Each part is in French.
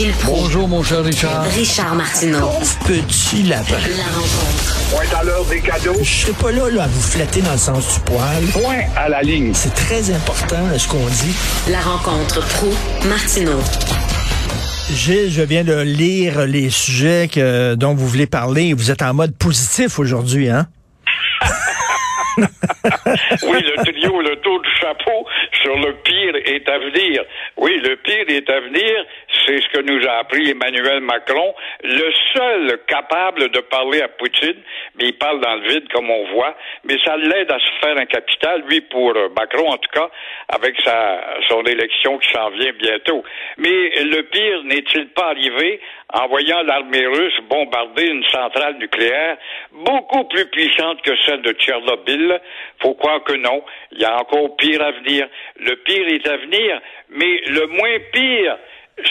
Gilles Proulx. Bonjour, mon cher Richard. Richard Martineau. Petit lapin. La rencontre. Point à l'heure des cadeaux. Je serai pas là, là à vous flatter dans le sens du poil. Point à la ligne. C'est très important ce qu'on dit. La rencontre pro martineau Gilles, je viens de lire les sujets que, dont vous voulez parler. Vous êtes en mode positif aujourd'hui, hein? oui, le trio, le tour du chapeau sur le pire est à venir. Oui, le pire est à venir, c'est ce que nous a appris Emmanuel Macron, le seul capable de parler à Poutine, mais il parle dans le vide comme on voit, mais ça l'aide à se faire un capital, lui pour euh, Macron en tout cas, avec sa son élection qui s'en vient bientôt. Mais le pire n'est-il pas arrivé en voyant l'armée russe bombarder une centrale nucléaire beaucoup plus puissante que celle de Tchernobyl. Faut croire que non. Il y a encore pire à venir. Le pire est à venir, mais le moins pire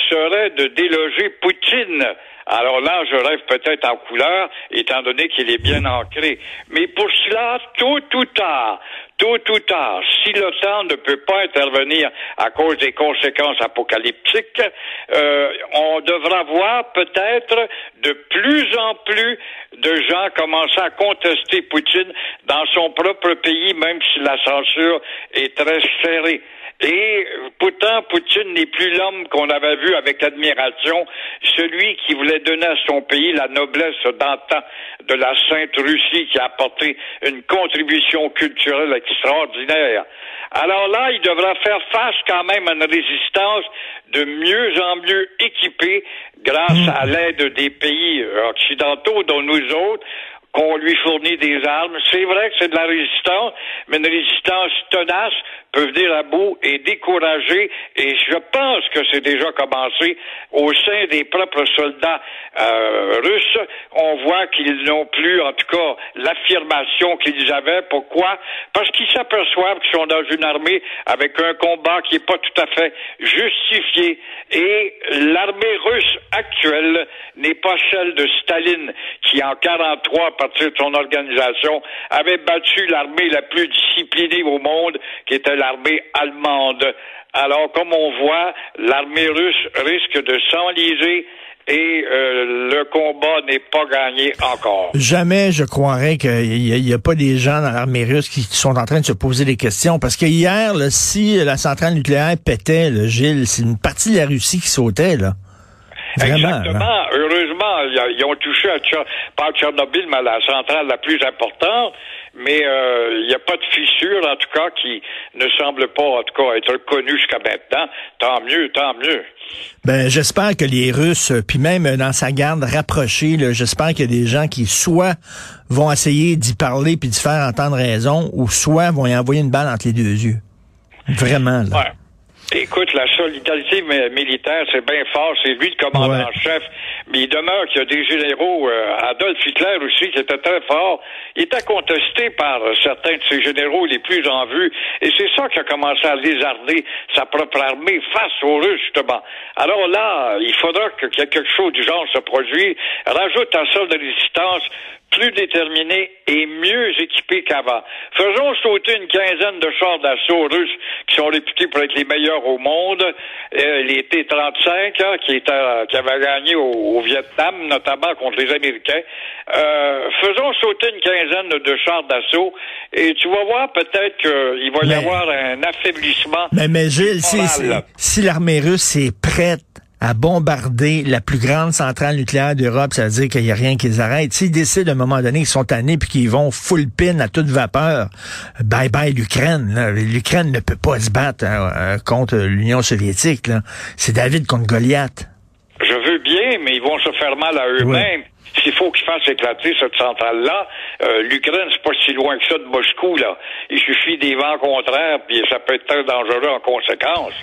serait de déloger Poutine. Alors là, je rêve peut-être en couleur, étant donné qu'il est bien ancré. Mais pour cela, tôt ou tard, tôt ou tard, si l'OTAN ne peut pas intervenir à cause des conséquences apocalyptiques, euh, on devra voir peut-être de plus en plus de gens commencer à contester Poutine dans son propre pays, même si la censure est très serrée. Et pourtant, Poutine n'est plus l'homme qu'on avait vu avec admiration, celui qui voulait donner à son pays la noblesse d'antan de la Sainte Russie qui a apporté une contribution culturelle extraordinaire. Alors là, il devra faire face quand même à une résistance de mieux en mieux équipée grâce à l'aide des pays occidentaux, dont nous autres, qu'on lui fournit des armes. C'est vrai que c'est de la résistance, mais une résistance tenace peut venir à bout et décourager. Et je pense que c'est déjà commencé au sein des propres soldats euh, russes. On voit qu'ils n'ont plus, en tout cas, l'affirmation qu'ils avaient. Pourquoi? Parce qu'ils s'aperçoivent qu'ils sont dans une armée avec un combat qui n'est pas tout à fait justifié. Et l'armée russe actuelle n'est pas celle de Staline, qui en 43, à partir de son organisation, avait battu l'armée la plus disciplinée au monde, qui était l'armée allemande. Alors, comme on voit, l'armée russe risque de s'enliser et euh, le combat n'est pas gagné encore. Jamais je croirais qu'il n'y a, pas des gens dans l'armée russe qui sont en train de se poser des questions. Parce que hier, si la centrale nucléaire pétait, là, Gilles, c'est une partie de la Russie qui sautait. là. Vraiment, Exactement. Heureusement, ils ont touché à pas à Tchernobyl, mais à la centrale la plus importante. Mais euh, il n'y a pas de fissure, en tout cas, qui ne semble pas, en tout cas, être connue jusqu'à maintenant. Tant mieux, tant mieux. Ben, j'espère que les Russes, puis même dans sa garde rapprochée, j'espère qu'il y a des gens qui soit vont essayer d'y parler puis de faire entendre raison, ou soit vont y envoyer une balle entre les deux yeux. Vraiment, là. Ouais. Écoute, la solidarité militaire, c'est bien fort. C'est lui le commandant-chef. Mais il demeure qu'il y a des généraux, euh, Adolf Hitler aussi, qui était très fort. Il était contesté par certains de ses généraux les plus en vue. Et c'est ça qui a commencé à lézarder sa propre armée face aux Russes, justement. Alors là, il faudra que quelque chose du genre se produise. Rajoute un sol de résistance plus déterminés et mieux équipés qu'avant. Faisons sauter une quinzaine de chars d'assaut russes qui sont réputés pour être les meilleurs au monde, euh, les T-35 hein, qui, étaient, qui avaient gagné au, Vietnam, notamment contre les Américains. Euh, faisons sauter une quinzaine de chars d'assaut et tu vas voir peut-être qu'il va y avoir un affaiblissement. Mais, mais Gilles, si, si l'armée russe est prête à bombarder la plus grande centrale nucléaire d'Europe, ça veut dire qu'il n'y a rien qui les arrête. S'ils décident à un moment donné qu'ils sont tannés puis qu'ils vont full pin à toute vapeur, bye bye l'Ukraine. L'Ukraine ne peut pas se battre hein, euh, contre l'Union soviétique. C'est David contre Goliath. Je veux bien, mais ils vont se faire mal à eux-mêmes. S'il faut qu'ils fassent éclater cette centrale-là, euh, l'Ukraine, c'est pas si loin que ça de Moscou, là. Il suffit des vents contraires, puis ça peut être très dangereux en conséquence.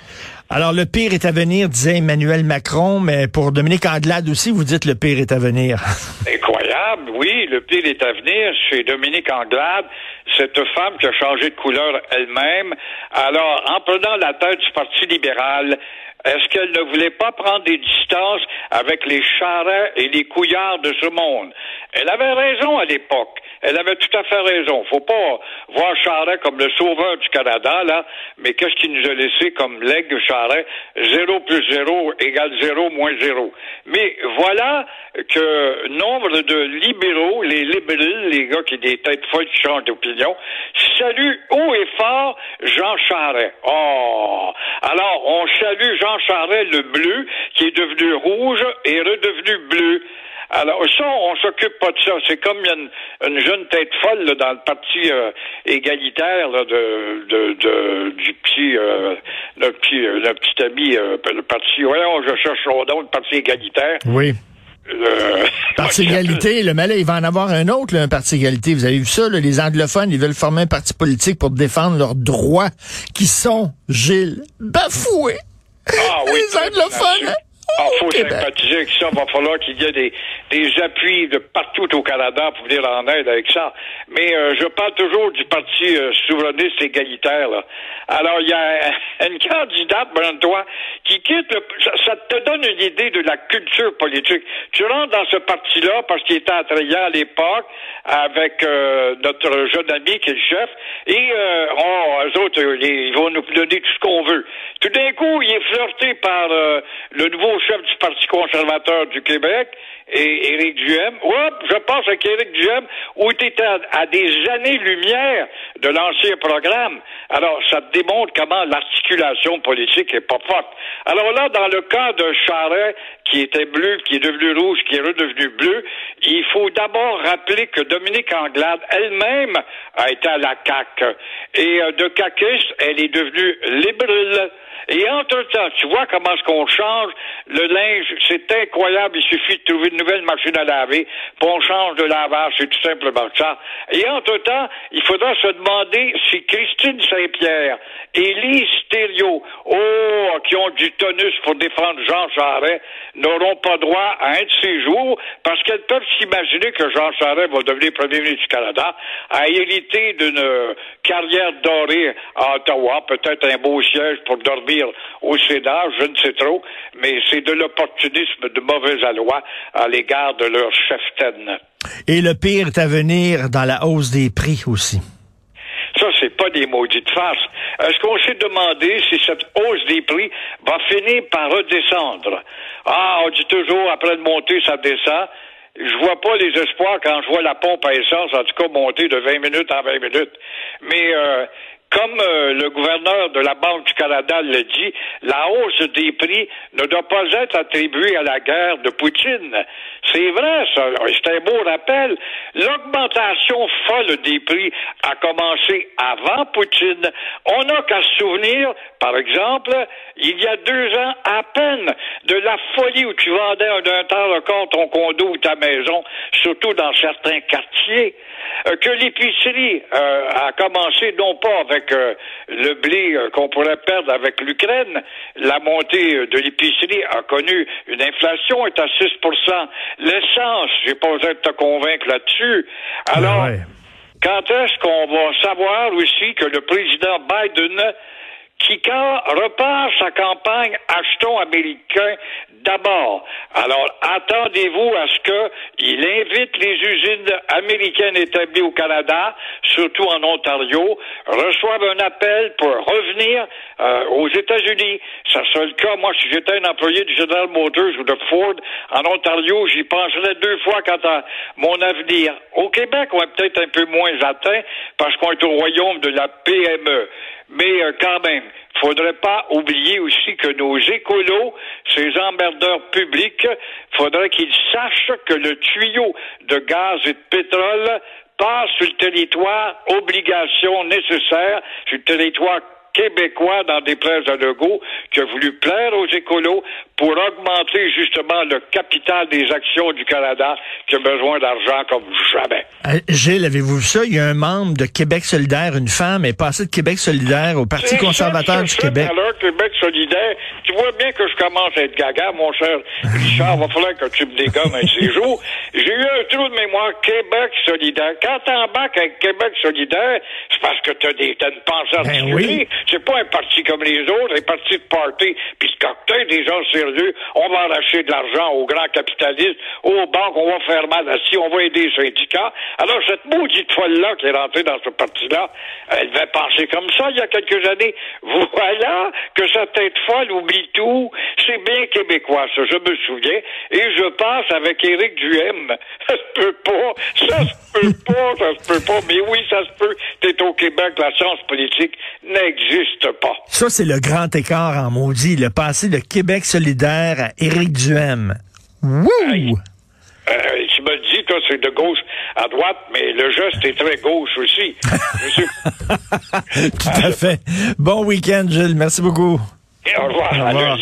Alors, le pire est à venir, disait Emmanuel Macron, mais pour Dominique Anglade aussi, vous dites le pire est à venir. Incroyable, oui, le pire est à venir chez Dominique Anglade, cette femme qui a changé de couleur elle-même. Alors, en prenant la tête du Parti libéral, est-ce qu'elle ne voulait pas prendre des distances avec les charrets et les couillards de ce monde? Elle avait raison à l'époque. Elle avait tout à fait raison. Faut pas voir Charret comme le sauveur du Canada, là, mais qu'est-ce qu'il nous a laissé comme legs Charret? Zéro plus zéro égale zéro moins zéro. Mais voilà que nombre de libéraux, les libéraux, les gars qui des têtes folles qui changent d'opinion, saluent haut et fort Jean Charret. Oh! Alors, on salue Jean Charret le bleu, qui est devenu rouge et redevenu bleu. Alors, ça, on s'occupe pas de ça. C'est comme a une, jeune tête folle là, dans le parti euh, égalitaire là, de, de, de, du petit, euh, le petit, euh, le petit ami, euh, le parti. Voyons, je cherche son nom, le parti égalitaire. Oui. Parti égalité, le malais, il va en avoir un autre, là, un parti égalité. Vous avez vu ça, là, les anglophones, ils veulent former un parti politique pour défendre leurs droits qui sont, Gilles, bafoués. Ah oui. les anglophones. Il au faut Québec. sympathiser avec ça. Il va falloir qu'il y ait des, des appuis de partout au Canada pour venir en aide avec ça. Mais euh, je parle toujours du Parti euh, souverainiste égalitaire. Là. Alors, il y a une candidate, toi, qui quitte le... Ça, ça te donne une idée de la culture politique. Tu rentres dans ce parti-là parce qu'il était attrayant à l'époque avec euh, notre jeune ami qui est le chef. Et euh, oh, eux autres, ils vont nous donner tout ce qu'on veut. Tout d'un coup, il est flirté par euh, le nouveau chef du Parti conservateur du Québec, et Éric Duhem. Hop, je pense avec Éric Duhem, où était à, à des années-lumière de l'ancien programme. Alors, ça démontre comment l'articulation politique est pas forte. Alors là, dans le cas de Charret, qui était bleu, qui est devenu rouge, qui est redevenu bleu, il faut d'abord rappeler que Dominique Anglade elle-même a été à la CAQ. Et euh, de caquiste, elle est devenue libérale. Et entre-temps, tu vois comment est-ce qu'on change? Le linge, c'est incroyable, il suffit de trouver une nouvelle machine à laver, puis on change de lavage, c'est tout simplement ça. Et entre-temps, il faudra se demander si Christine Saint-Pierre et Lise Thériault, oh, qui ont du tonus pour défendre Jean Charest, n'auront pas droit à un de ces jours, parce qu'elles peuvent s'imaginer que Jean Charest va devenir premier ministre du Canada, a hérité d'une carrière dorée à Ottawa, peut-être un beau siège pour dormir au Sénat, je ne sais trop, mais c'est de l'opportunisme de mauvaise aloi à l'égard de leur cheftaine. Et le pire est à venir dans la hausse des prix aussi. Ça, c'est pas des maudites farces. Est-ce qu'on s'est demandé si cette hausse des prix va finir par redescendre? Ah, on dit toujours, après de monter, ça descend. Je vois pas les espoirs quand je vois la pompe à essence, en tout cas, monter de 20 minutes en 20 minutes. Mais, euh, comme euh, le gouverneur de la Banque du Canada l'a dit, la hausse des prix ne doit pas être attribuée à la guerre de Poutine. C'est vrai, ça. C'est un beau rappel. L'augmentation folle des prix a commencé avant Poutine. On n'a qu'à se souvenir, par exemple, il y a deux ans à peine, de la folie où tu vendais un d'un temps record ton condo ou ta maison, surtout dans certains quartiers, euh, que l'épicerie euh, a commencé non pas avec euh, le blé euh, qu'on pourrait perdre avec l'Ukraine, la montée euh, de l'épicerie a connu une inflation est à 6 L'essence, j'ai pas besoin de te convaincre là-dessus. Alors, Ouais. quand est-ce qu'on va savoir aussi que le président Biden qui repart sa campagne achetons américain d'abord. Alors attendez-vous à ce qu'il invite les usines américaines établies au Canada, surtout en Ontario, reçoivent un appel pour revenir euh, aux États-Unis. Ça sera le cas. Moi, si j'étais un employé du General Motors ou de Ford en Ontario, j'y penserais deux fois quant à mon avenir. Au Québec, on est peut-être un peu moins atteint parce qu'on est au royaume de la PME. Mais euh, quand même, faudrait pas oublier aussi que nos écolos, ces emmerdeurs publics, faudrait qu'ils sachent que le tuyau de gaz et de pétrole passe sur le territoire, obligation nécessaire, sur le territoire québécois dans des places à Legault qui a voulu plaire aux écolos pour augmenter justement le capital des actions du Canada qui a besoin d'argent comme jamais. Euh, Gilles, avez-vous vu ça? Il y a un membre de Québec solidaire, une femme, est passée de Québec solidaire au Parti conservateur ça, du ça, Québec. Alors, Québec solidaire, tu vois bien que je commence à être gaga, mon cher Richard, va falloir que tu me dégommes un de jours. J'ai eu un trou de mémoire Québec solidaire. Quand t'embarques avec Québec solidaire, c'est parce que t'as des, t'as une pensée Ben articulée. oui. C'est pas un parti comme les autres, un parti de party, puis de cocktail, des gens sérieux. On va arracher de l'argent aux grands capitalistes, aux banques, on va faire mal assis, on va aider les syndicats. Alors, cette maudite folle-là qui est rentrée dans ce parti-là, elle devait penser comme ça il y a quelques années. Voilà que sa tête folle oublie tout. C'est bien québécois, ça, je me souviens. Et je pense avec Éric Duhem. Ça se peut pas, ça se peut pas, ça se peut pas. Mais oui, ça se peut. T'es au Québec, la science politique n'existe pas. Ça, c'est le grand écart en maudit. Le passé de Québec solidaire à Éric Duhem. Wouh! Hey. Euh, tu me le dis, toi, c'est de gauche à droite, mais le geste est très gauche aussi. Monsieur- Tout à fait. Bon week-end, Gilles. Merci beaucoup. Et au revoir. Au revoir.